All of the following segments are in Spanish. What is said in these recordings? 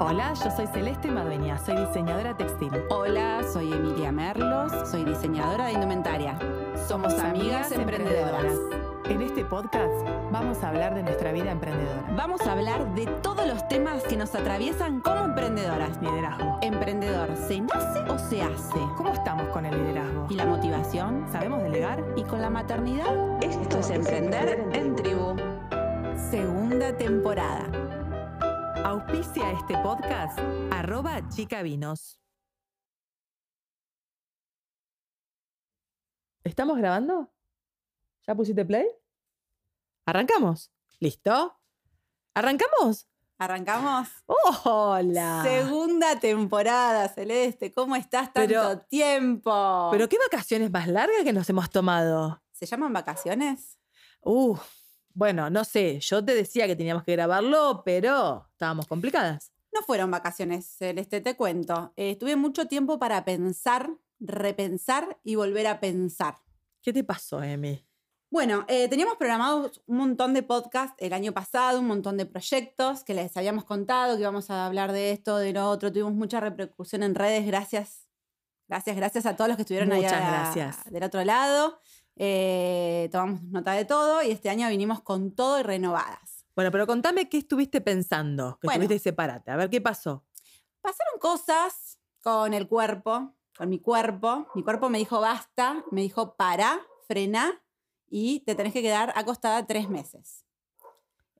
Hola, yo soy Celeste Madueña, soy diseñadora textil. Hola, soy Emilia Merlos, soy diseñadora de indumentaria. Somos amigas emprendedoras. En este podcast vamos a hablar de nuestra vida emprendedora. Vamos a hablar de todos los temas que nos atraviesan como emprendedoras. Liderazgo. Emprendedor, ¿se nace o se hace? ¿Cómo estamos con el liderazgo? ¿Y la motivación? ¿Sabemos delegar? ¿Y con la maternidad? Esto es Emprender en Tribu. Segunda temporada. Auspicia este podcast arroba chicavinos. ¿Estamos grabando? ¿Ya pusiste play? ¿Arrancamos? ¿Listo? ¿Arrancamos? ¿Arrancamos? ¡Hola! Segunda temporada, Celeste. ¿Cómo estás tanto Pero- tiempo? ¿Pero qué vacaciones más largas que nos hemos tomado? ¿Se llaman vacaciones? Uh, bueno, no sé, yo te decía que teníamos que grabarlo, pero estábamos complicadas. No fueron vacaciones, Celeste, te cuento. Eh, tuve mucho tiempo para pensar, repensar y volver a pensar. ¿Qué te pasó, Emi? Bueno, eh, teníamos programados un montón de podcasts el año pasado, un montón de proyectos que les habíamos contado que íbamos a hablar de esto, de lo otro. Tuvimos mucha repercusión en redes. Gracias, gracias, gracias a todos los que estuvieron ahí Muchas a- gracias. del otro lado. Eh, tomamos nota de todo y este año vinimos con todo y renovadas. Bueno, pero contame qué estuviste pensando, que Bueno. estuviste separate. A ver qué pasó. Pasaron cosas con el cuerpo, con mi cuerpo. Mi cuerpo me dijo basta, me dijo para, frena y te tenés que quedar acostada tres meses.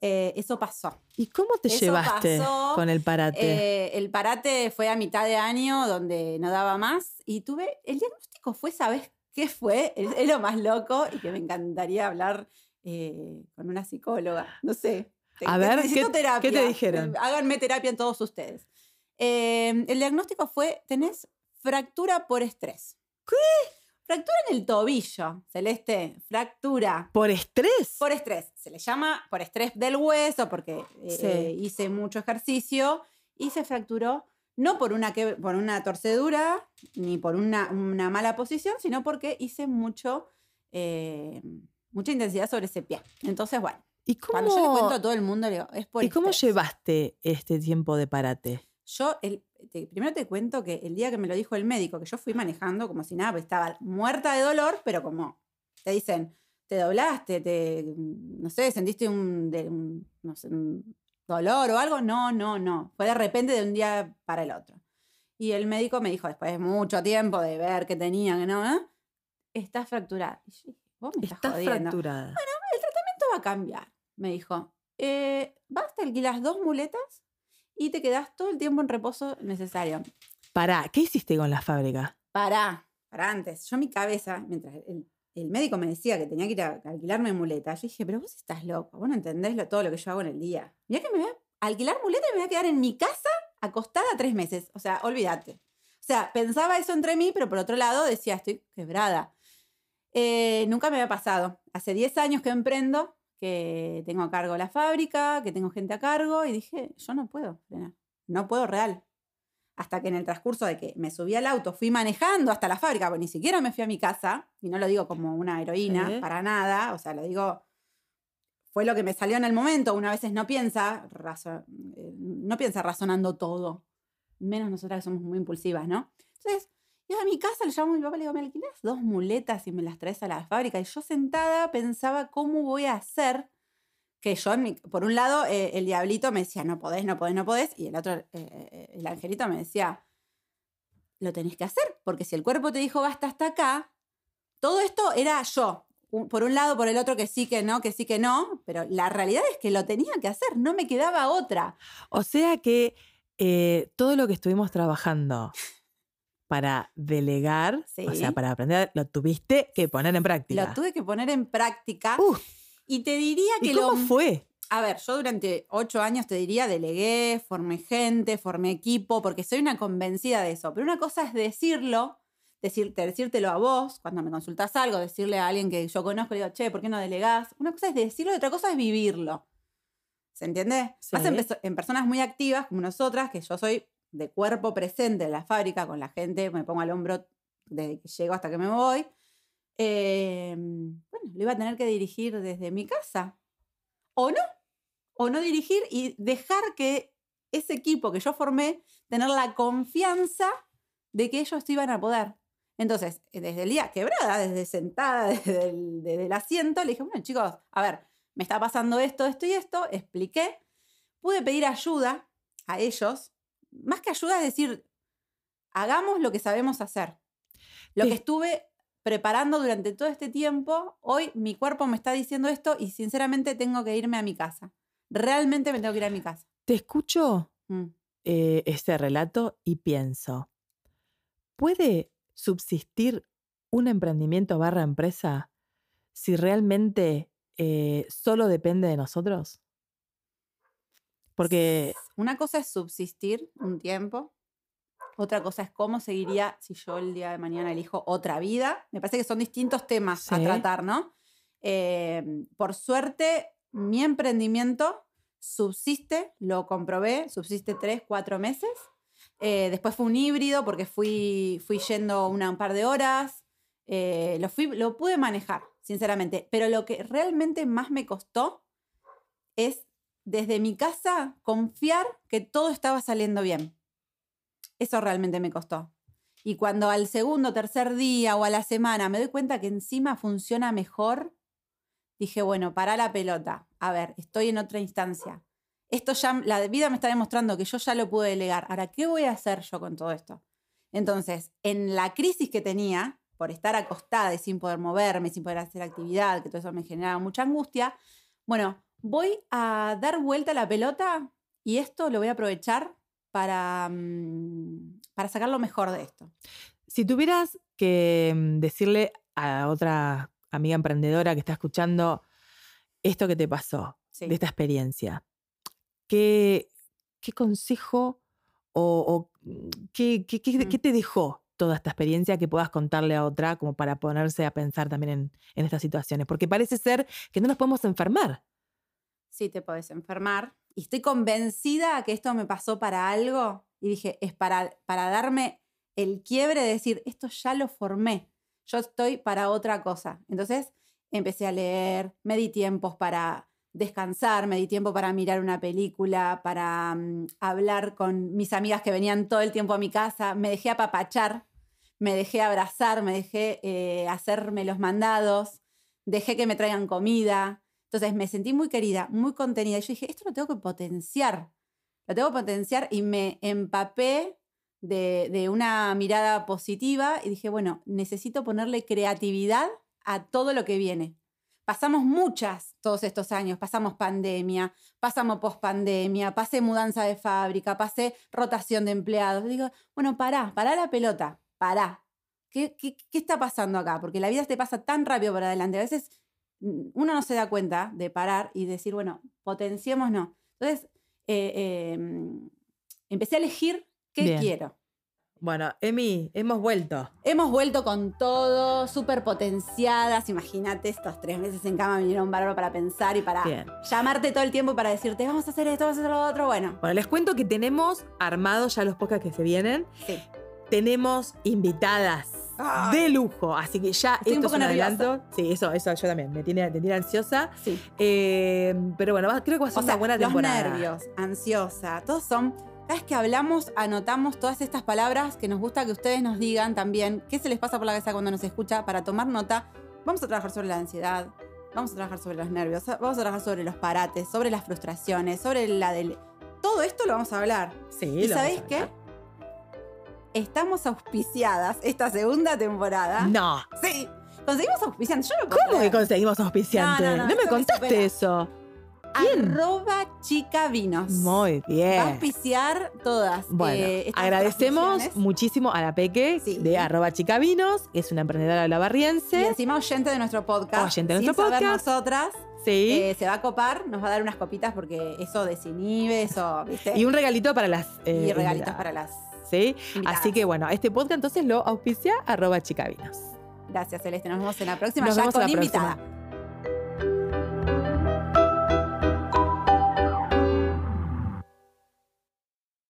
Eh, eso pasó. ¿Y cómo te Eso llevaste pasó, con el parate? Eh, el parate fue a mitad de año donde no daba más y tuve, el diagnóstico fue, ¿sabes qué fue? Es, lo más loco y que me encantaría hablar eh, con una psicóloga, no sé. Te- A ver, ¿qué- te dijeron? Eh, Háganme terapia en todos ustedes. Eh, el diagnóstico fue, tenés fractura por estrés. ¿Qué? Fractura en el tobillo, Celeste, fractura. ¿Por estrés? Por estrés. Se le llama por estrés del hueso porque Sí. eh, hice mucho ejercicio y se fracturó no por una, que, por una torcedura ni por una, una mala posición, sino porque hice mucho, eh, mucha intensidad sobre ese pie. Entonces, bueno, ¿Y cuando yo le cuento a todo el mundo, le digo, es por ¿y cómo llevaste este tiempo de parate? Yo, el, te- primero te cuento que el día que me lo dijo el médico, que yo fui manejando como si nada, pues estaba muerta de dolor, pero como te dicen, te doblaste, te, no sé, sentiste un, de- un, no sé, un dolor o algo. No, no, no. Fue de repente de un día para el otro. Y el médico me dijo, después de mucho tiempo de ver que tenía, que no, ¿eh? Estás fracturada. Y yo dije, vos me estás, Estás jodiendo. fracturada. Esto va a cambiar, me dijo. Eh, vas, te alquilas dos muletas y te quedas todo el tiempo en reposo necesario. Pará, ¿qué hiciste con la fábrica? Pará, para antes. Yo mi cabeza, mientras el, el médico me decía que tenía que ir a alquilarme muletas, yo dije, pero vos estás loco, vos no entendés todo lo que yo hago en el día. Mirá que me voy a alquilar muletas y me voy a quedar en mi casa acostada tres meses. O sea, olvídate. O sea, pensaba eso entre mí, pero por otro lado decía, estoy quebrada. Eh, nunca me había pasado. Hace 10 años que emprendo, que tengo a cargo la fábrica, que tengo gente a cargo, y dije, yo no puedo. No puedo real. Hasta que en el transcurso de que me subí al auto, fui manejando hasta la fábrica, porque ni siquiera me fui a mi casa, y no lo digo como una heroína, Sí. para nada, o sea, lo digo, fue lo que me salió en el momento, una veces no piensa, razo- eh, no piensa razonando todo, menos nosotras que somos muy impulsivas, ¿no? Entonces, iba a mi casa, le llamo a mi papá, le digo, ¿me alquilas dos muletas y me las traes a la fábrica? Y yo sentada pensaba, ¿cómo voy a hacer? Que yo, por un lado, eh, el diablito me decía, no podés, no podés, no podés, y el otro, eh, eh, el angelito me decía, lo tenés que hacer, porque si el cuerpo te dijo, basta hasta acá, todo esto era yo. Por un lado, por el otro, que sí, que no, que sí, que no, pero la realidad es que lo tenía que hacer, no me quedaba otra. O sea que eh, todo lo que estuvimos trabajando para delegar, o sea, para aprender, lo tuviste que poner en práctica. Lo tuve que poner en práctica. Uf, y te diría que ¿Y lo, cómo fue? A ver, yo durante ocho años te diría, delegué, formé gente, formé equipo, porque soy una convencida de eso. Pero una cosa es decirlo, decirte, decírtelo a vos, cuando me consultas algo, decirle a alguien que yo conozco, le digo, che, ¿por qué no delegás? Una cosa es decirlo y otra cosa es vivirlo. ¿Se entiende? Sí. Más en, en personas muy activas como nosotras, que yo soy de cuerpo presente en la fábrica con la gente, me pongo al hombro desde que llego hasta que me voy. Eh, bueno, lo iba a tener que dirigir desde mi casa. O no. O no dirigir y dejar que ese equipo que yo formé, tener la confianza de que ellos iban a poder. Entonces, eh, desde el día quebrada, desde sentada, desde el, desde el asiento, le dije, bueno, chicos, a ver, me está pasando esto, esto y esto, expliqué. Pude pedir ayuda a ellos. Más que ayuda es decir, hagamos lo que sabemos hacer. Lo Sí. que estuve preparando durante todo este tiempo, hoy mi cuerpo me está diciendo esto y sinceramente tengo que irme a mi casa. Realmente me tengo que ir a mi casa. Te escucho Mm. eh, este relato y pienso, ¿puede subsistir un emprendimiento barra empresa si realmente eh, solo depende de nosotros? Porque Una cosa es subsistir un tiempo, otra cosa es cómo seguiría si yo el día de mañana elijo otra vida. Me parece que son distintos temas a tratar, ¿no? Eh, por suerte, mi emprendimiento subsiste, lo comprobé, subsiste tres, cuatro meses. Eh, después fue un híbrido porque fui, fui yendo una, un par de horas. Eh, lo, fui, lo pude manejar, sinceramente. Pero lo que realmente más me costó es desde mi casa confiar que todo estaba saliendo bien. Eso realmente me costó. Y cuando al segundo, tercer día o a la semana me doy cuenta que encima funciona mejor, dije, bueno, para la pelota. A ver, estoy en otra instancia. Esto ya, la vida me está demostrando que yo ya lo pude delegar. Ahora, ¿qué voy a hacer yo con todo esto? Entonces, en la crisis que tenía, por estar acostada y sin poder moverme, sin poder hacer actividad, que todo eso me generaba mucha angustia, bueno, voy a dar vuelta a la pelota y esto lo voy a aprovechar para, mm, para sacar lo mejor de esto. si tuvieras que mm, decirle a otra amiga emprendedora que está escuchando esto que te pasó, Sí. de esta experiencia, ¿qué, qué consejo o, o, mm, qué, qué- qué- Mm. qué te dejó toda esta experiencia que puedas contarle a otra como para ponerse a pensar también en, en estas situaciones? Porque parece ser que no nos podemos enfermar. sí te podés enfermar. Y estoy convencida que esto me pasó para algo. Y dije, es para, para darme el quiebre de decir, esto ya lo formé. Yo estoy para otra cosa. Entonces empecé a leer, me di tiempos para descansar, me di tiempo para mirar una película, para mm, hablar con mis amigas que venían todo el tiempo a mi casa, me dejé apapachar, me dejé abrazar, me dejé eh, hacerme los mandados, dejé que me traigan comida. Entonces me sentí muy querida, muy contenida. Y yo dije, esto lo tengo que potenciar. Lo tengo que potenciar y me empapé de, una mirada positiva y dije, bueno, necesito ponerle creatividad a todo lo que viene. Pasamos muchas todos estos años, pasamos pandemia, pasamos pospandemia, pasé mudanza de fábrica, pasé rotación de empleados. Digo, bueno, pará, pará la pelota, pará. ¿Qué, está pasando acá? Porque la vida te pasa tan rápido para adelante. A veces uno no se da cuenta de parar y decir, bueno, potenciémonos. Entonces, eh, eh, mm, empecé a elegir qué Bien. quiero. Bueno, Emi, hemos vuelto. Hemos vuelto con todo, súper potenciadas. Imagínate, estos tres meses en cama vinieron bárbaro para pensar y para Bien. llamarte todo el tiempo y para decirte, vamos a hacer esto, vamos a hacer lo otro. Bueno, Bueno, les cuento que tenemos armados ya los podcasts que se vienen. sí. tenemos invitadas Ay. de lujo. Así que ya Estoy un esto poco es un adelanto. Sí, eso, eso yo también. Me tiene, me tiene ansiosa. Sí. Eh, pero bueno, creo que va a ser O sea, una buena los temporada. nervios, ansiosa, todos son. Cada vez que hablamos, anotamos todas estas palabras que nos gusta que ustedes nos digan también qué se les pasa por la cabeza cuando nos escucha para tomar nota. Vamos a trabajar sobre la ansiedad, vamos a trabajar sobre los nervios, vamos a trabajar sobre los parates, sobre las frustraciones, sobre la del. Todo esto lo vamos a hablar. Sí, ¿Y lo sabéis vamos a qué? Estamos auspiciadas esta segunda temporada. No. Sí, conseguimos auspiciantes. Yo no ¿Cómo que conseguimos auspiciante? No, no, no, me contaste eso. ¿Quién? Arroba chica vinos. Muy Va a bien. auspiciar todas. Bueno, eh, estas agradecemos muchísimo a la Peque Sí. de arroba chicavinos, que es una emprendedora Y lavarriense. encima oyente de nuestro podcast. Oyente de sin nuestro saber podcast. nosotras. Sí. eh, se va a copar, nos va a dar unas copitas porque eso desinhibe, eso, ¿viste? y un regalito para las. eh, Y regalitos para las Sí. invitadas. Así que bueno, este podcast entonces lo auspicia arroba chicavinos. Gracias, Celeste. Nos vemos en la próxima Nos ya vemos con la invitada. próxima.